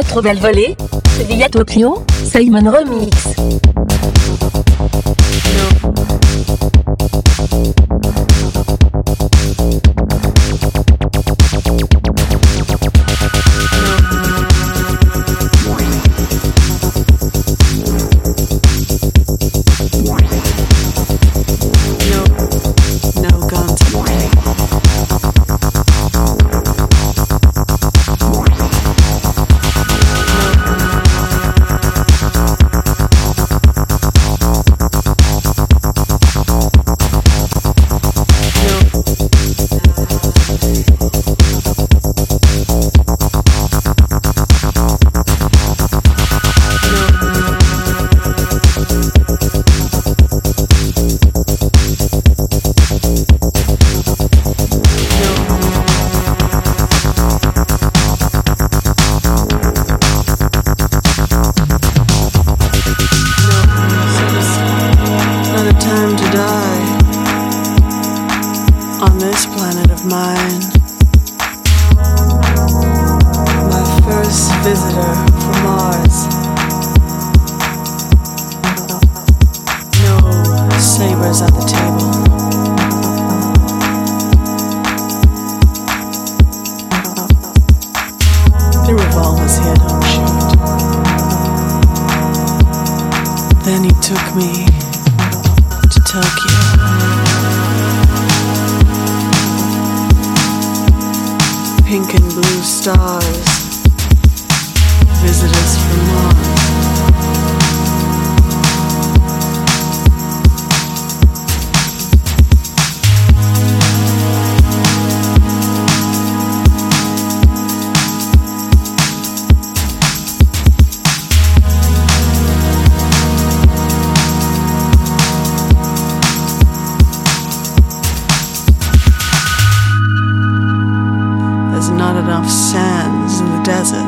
Votre belle volée, Sevilla Tokyo, Simon Remix. Then he took me to Pink and blue stars enough sands in the desert.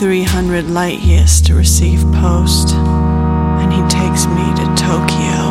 300 light years to receive post, and he takes me to Tokyo.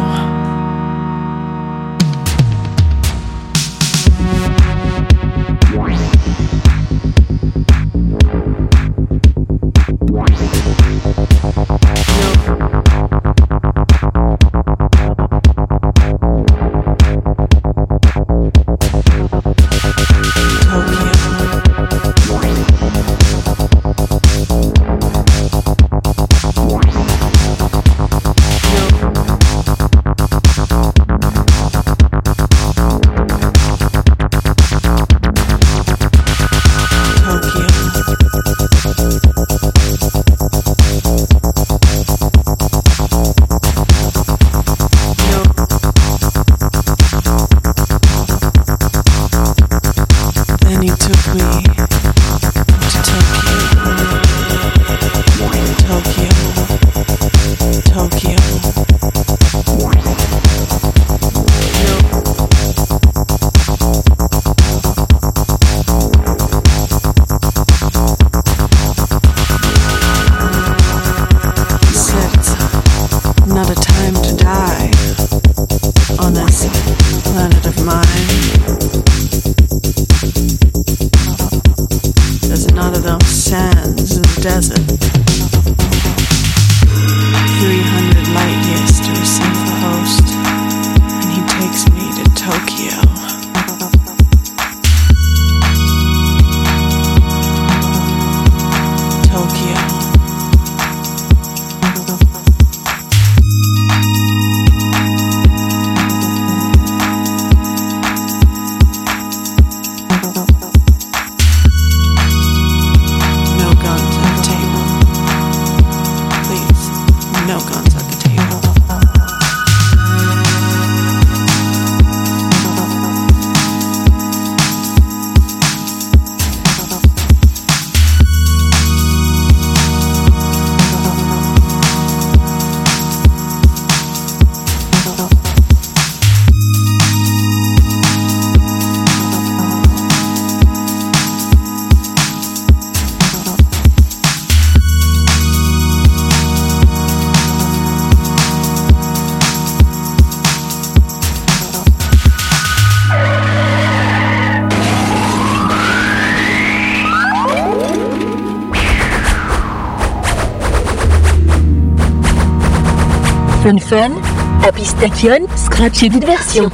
Fun Fun, à Pistachion, Scratch et Diversion.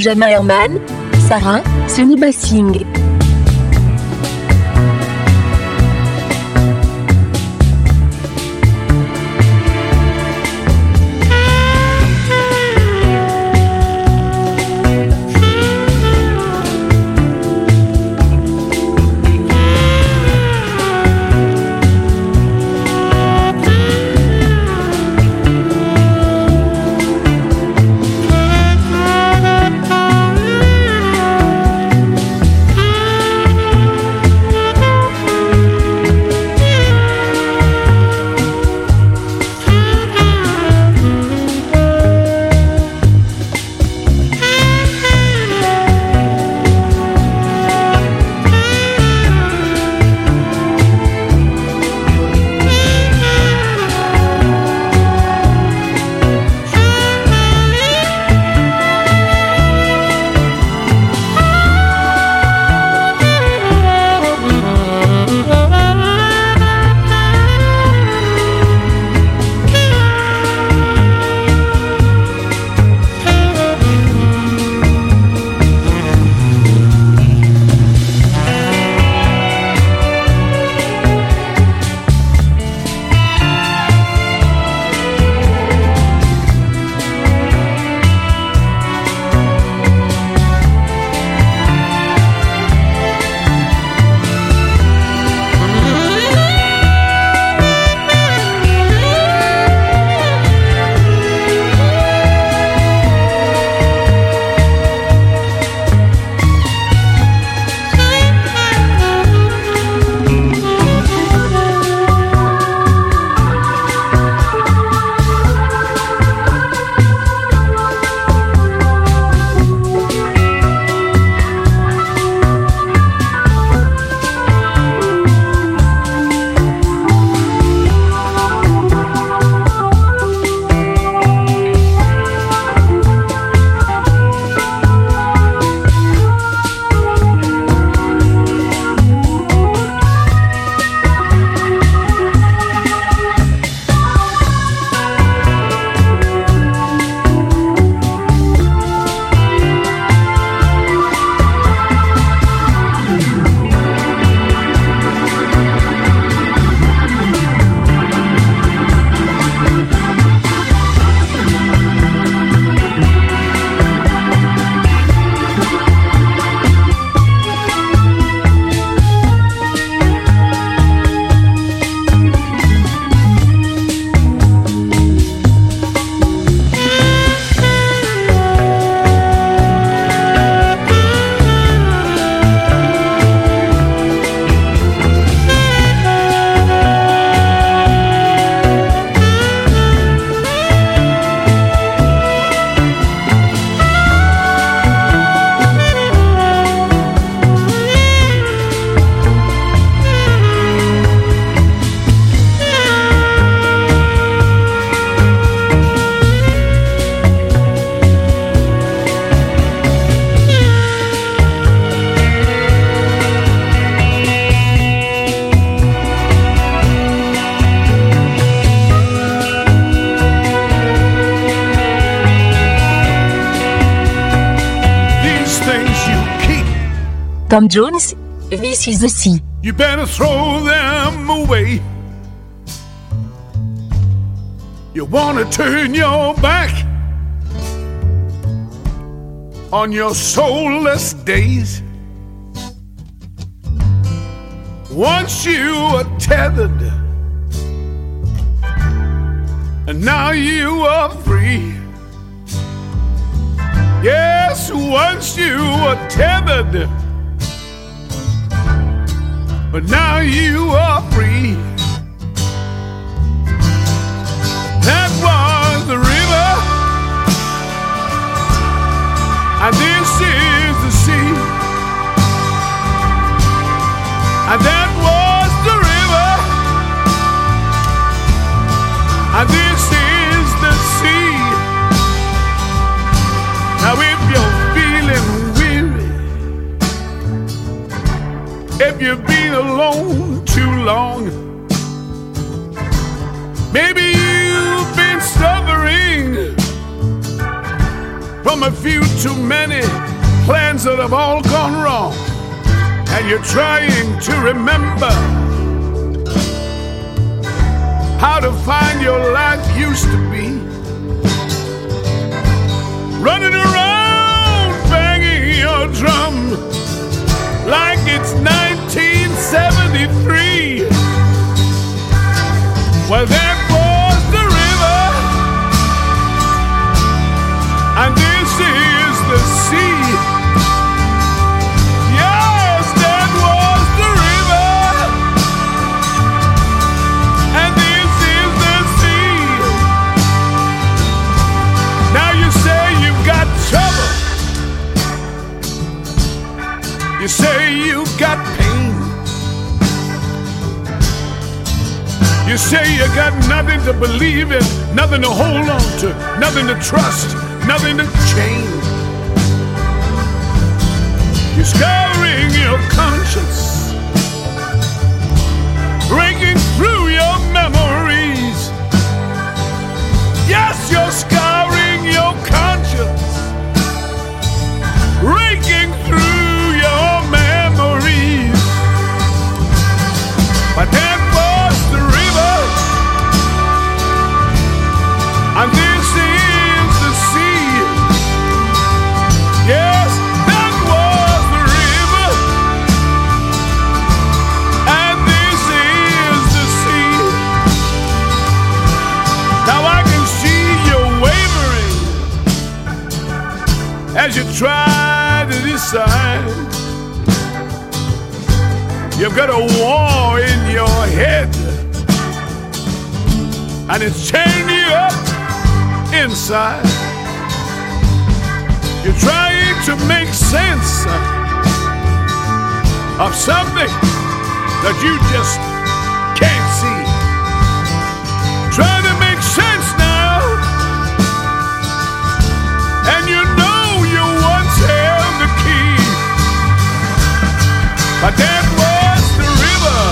Benjamin Herman, Sarah, Sonny Bassing. Tom Jones, This is the Sea. You better throw them away. You wanna turn your back on your soulless days. Once you were tethered, and now you are free. Yes, once you were tethered but now you are free. That was the river, and this is the sea. And that was the river, and this is the sea. Now, if you're feeling weary, if you've been alone too long. Maybe you've been suffering from a few too many plans that have all gone wrong. And you're trying to remember how to find your life used to be. Running around banging your drum like it's 1973. Well, there was the river, and this is the sea. You say you've got pain. You say you got nothing to believe in, nothing to hold on to, nothing to trust, nothing to change. You're scouring your conscience, breaking through your memories. Yes, you're scouring your conscience, The river, and this is the sea. Yes, that was the river, and this is the sea. Now I can see wavering as you try to decide. You've got a and it's tearing you up inside. You're trying to make sense of something that you just can't see. Trying to make sense now, and you know you once held the key. But that was the river,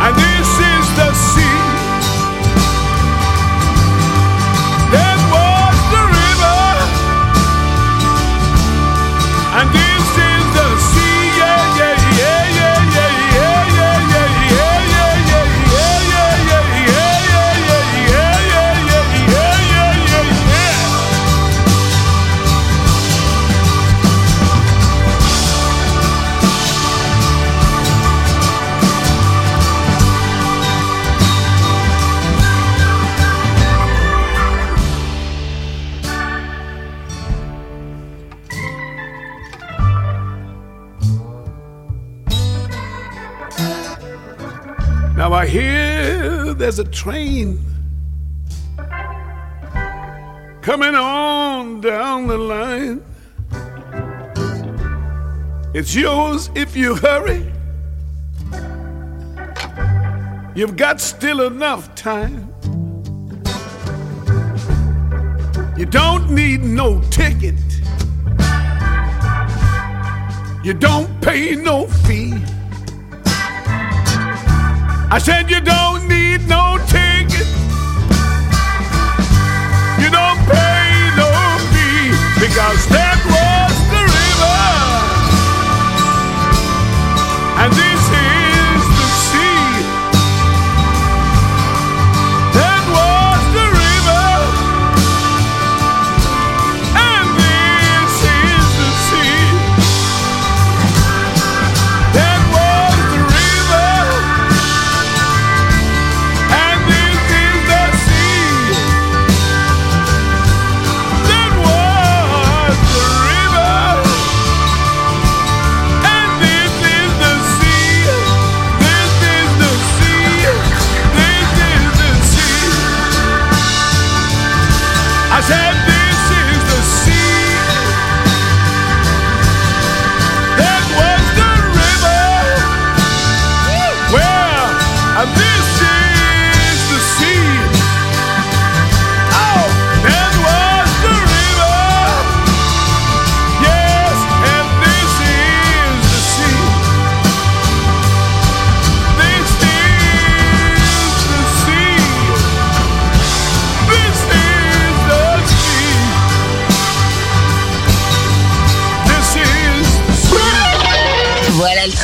and this a train coming on down the line. It's yours if you hurry. You've got still enough time. You don't need no ticket. You don't pay no fee. I said you need no ticket.